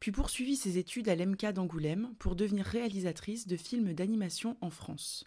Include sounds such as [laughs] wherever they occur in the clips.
puis poursuivi ses études à l'EMCA d'Angoulême pour devenir réalisatrice de films d'animation en France.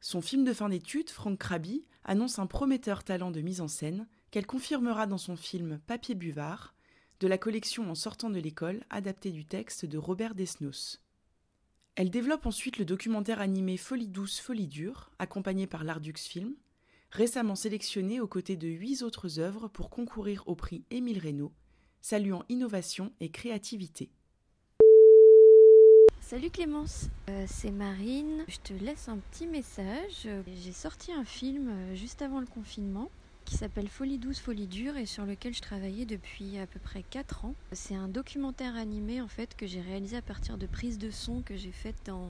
Son film de fin d'études, Franck Krabi, annonce un prometteur talent de mise en scène qu'elle confirmera dans son film Papier Buvard, de la collection En sortant de l'école, adapté du texte de Robert Desnos. Elle développe ensuite le documentaire animé Folie douce, folie dure, accompagné par l'Ardux Film, récemment sélectionné aux côtés de huit autres œuvres pour concourir au prix Émile Reynaud, saluant innovation et créativité. Salut Clémence, euh, c'est Marine. Je te laisse un petit message. J'ai sorti un film euh, juste avant le confinement qui s'appelle Folie douce, folie dure et sur lequel je travaillais depuis à peu près 4 ans. C'est un documentaire animé en fait que j'ai réalisé à partir de prises de son que j'ai faites dans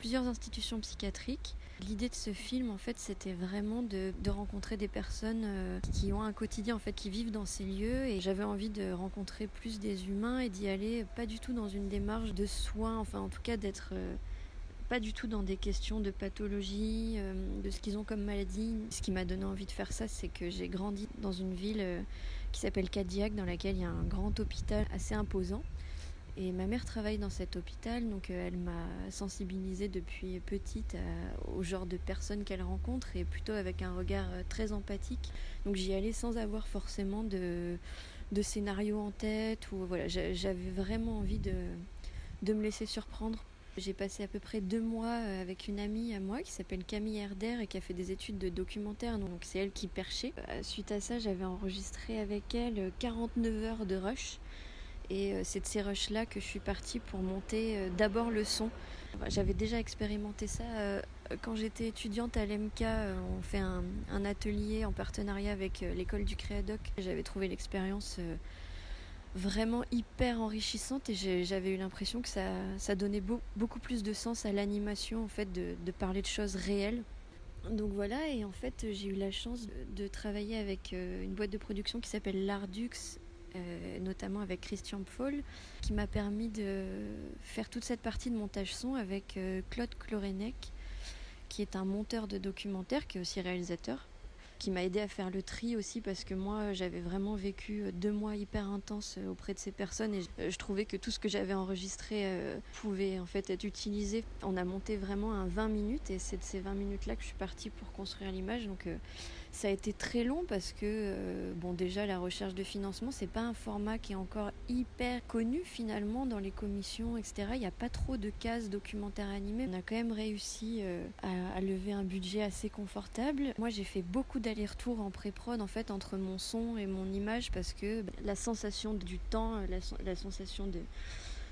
plusieurs institutions psychiatriques. L'idée de ce film, en fait, c'était vraiment de, rencontrer des personnes euh, qui ont un quotidien, en fait, qui vivent dans ces lieux. Et j'avais envie de rencontrer plus des humains et d'y aller pas du tout dans une démarche de soins, enfin, en tout cas, d'être euh, pas du tout dans des questions de pathologie, euh, de ce qu'ils ont comme maladie. Ce qui m'a donné envie de faire ça, c'est que j'ai grandi dans une ville qui s'appelle Cadillac, dans laquelle il y a un grand hôpital assez imposant. Et ma mère travaille dans cet hôpital, donc euh, elle m'a sensibilisée depuis petite au genre de personnes qu'elle rencontre et plutôt avec un regard euh, très empathique. Donc j'y allais sans avoir forcément de, de scénario en tête ou voilà, j'avais vraiment envie de, de me laisser surprendre. J'ai passé à peu près deux mois euh, avec une amie à moi qui s'appelle Camille Herder et qui a fait des études de documentaire, donc c'est elle qui perchait. Suite à ça, j'avais enregistré avec elle 49 heures de rush. Et euh, c'est de ces rushs-là que je suis partie pour monter euh, d'abord le son. J'avais déjà expérimenté ça euh, quand j'étais étudiante à l'EMK. On fait un, atelier en partenariat avec l'école du Créadoc. J'avais trouvé l'expérience vraiment hyper enrichissante et j'avais eu l'impression que ça, donnait beaucoup plus de sens à l'animation, en fait, de, parler de choses réelles. Donc voilà, et en fait, j'ai eu la chance de, de travailler avec une boîte de production qui s'appelle L'Ardux euh, notamment avec Christian Paul, qui m'a permis de faire toute cette partie de montage son avec euh, Claude Clorenec, qui est un monteur de documentaire, qui est aussi réalisateur, qui m'a aidé à faire le tri aussi parce que moi j'avais vraiment vécu euh, deux mois hyper intenses auprès de ces personnes et je, trouvais que tout ce que j'avais enregistré pouvait en fait être utilisé. On a monté vraiment un 20 minutes et c'est de ces 20 minutes là que je suis partie pour construire l'image donc ça a été très long parce que, euh, bon, déjà, la recherche de financement, c'est pas un format qui est encore hyper connu finalement dans les commissions, etc. Il n'y a pas trop de cases documentaires animés. On a quand même réussi euh, à, lever un budget assez confortable. Moi, j'ai fait beaucoup d'allers-retours en pré-prod en fait entre mon son et mon image parce que bah, la sensation du temps, la sensation de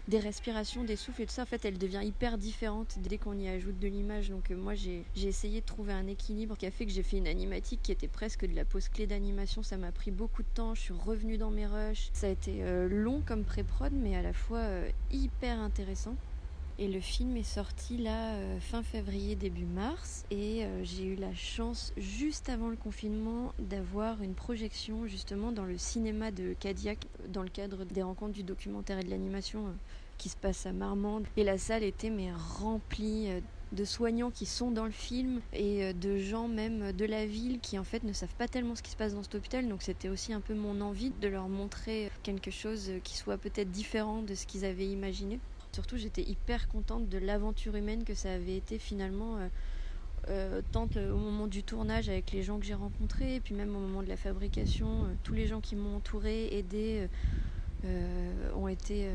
des respirations, des souffles et tout ça, en fait, elle devient hyper différente dès qu'on y ajoute de l'image. Donc, euh, moi, j'ai essayé de trouver un équilibre qui a fait que j'ai fait une animatique qui était presque de la pause clé d'animation. Ça m'a pris beaucoup de temps. Je suis revenue dans mes rushs. Ça a été euh, long comme pré-prod, mais à la fois euh, hyper intéressant. Et le film est sorti là fin février, début mars. Et j'ai eu la chance, juste avant le confinement, d'avoir une projection justement dans le cinéma de Cadillac, dans le cadre des rencontres du documentaire et de l'animation qui se passe à Marmande. Et la salle était mais remplie euh, de soignants qui sont dans le film et euh, de gens même de la ville qui en fait ne savent pas tellement ce qui se passe dans cet hôpital. Donc c'était aussi un peu mon envie de leur montrer quelque chose qui soit peut-être différent de ce qu'ils avaient imaginé. Surtout j'étais hyper contente de l'aventure humaine que ça avait été finalement. Euh, tant au moment du tournage avec les gens que j'ai rencontrés, puis même au moment de la fabrication, tous les gens qui m'ont entouré, aidé, ont été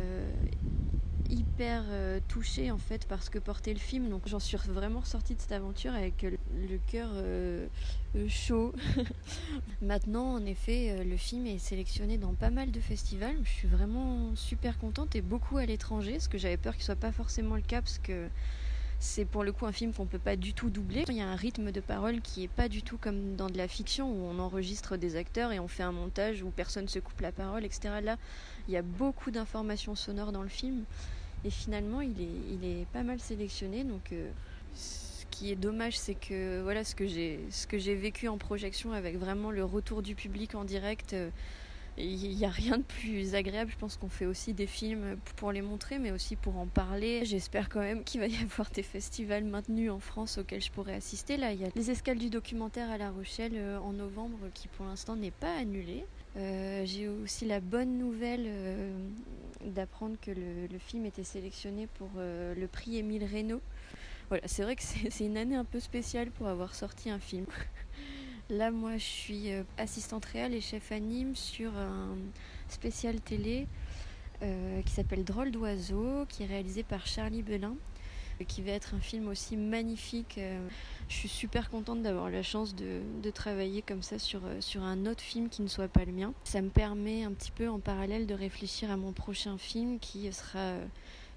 hyper euh, touchée en fait par ce que portait le film. Donc j'en suis vraiment ressortie de cette aventure avec le cœur euh, euh, chaud. [laughs] Maintenant, en effet, le film est sélectionné dans pas mal de festivals. Je suis vraiment super contente et beaucoup à l'étranger, parce que j'avais peur qu'il soit pas forcément le cas, parce que c'est pour le coup un film qu'on peut pas du tout doubler. Il y a un rythme de parole qui est pas du tout comme dans de la fiction où on enregistre des acteurs et on fait un montage où personne se coupe la parole, etc. Là, il y a beaucoup d'informations sonores dans le film et finalement il est, pas mal sélectionné. Donc euh, ce qui est dommage, c'est que voilà ce que j'ai vécu en projection avec vraiment le retour du public en direct. Euh, il n'y a rien de plus agréable. Je pense qu'on fait aussi des films pour les montrer, mais aussi pour en parler. J'espère quand même qu'il va y avoir des festivals maintenus en France auxquels je pourrais assister. Là, il y a les escales du documentaire à La Rochelle euh, en novembre qui pour l'instant n'est pas annulé. Euh, j'ai aussi la bonne nouvelle d'apprendre que le, film était sélectionné pour le prix Émile Reynaud. Voilà, c'est vrai que c'est une année un peu spéciale pour avoir sorti un film. [laughs] Là, moi, je suis euh, assistante réelle et chef anime sur un spécial télé euh, qui s'appelle Drôle d'oiseau, qui est réalisé par Charlie Belin, qui va être un film aussi magnifique. Euh. Je suis super contente d'avoir la chance de, travailler comme ça sur, sur un autre film qui ne soit pas le mien. Ça me permet un petit peu en parallèle de réfléchir à mon prochain film qui sera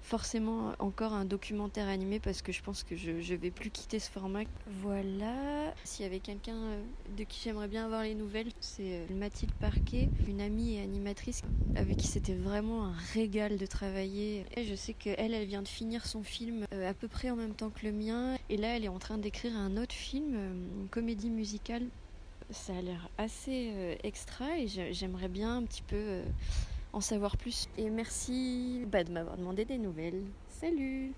forcément encore un documentaire animé parce que je pense que je, je vais plus quitter ce format. Voilà. S'il y avait quelqu'un euh, de qui j'aimerais bien avoir les nouvelles, c'est euh, Mathilde Parquet, une amie et animatrice avec qui c'était vraiment un régal de travailler. Et je sais qu'elle, elle vient de finir son film euh, à peu près en même temps que le mien. Et là, elle est en train d'écrire un autre film, une comédie musicale. Ça a l'air assez extra et j'aimerais bien un petit peu en savoir plus. Et merci bah, de m'avoir demandé des nouvelles. Salut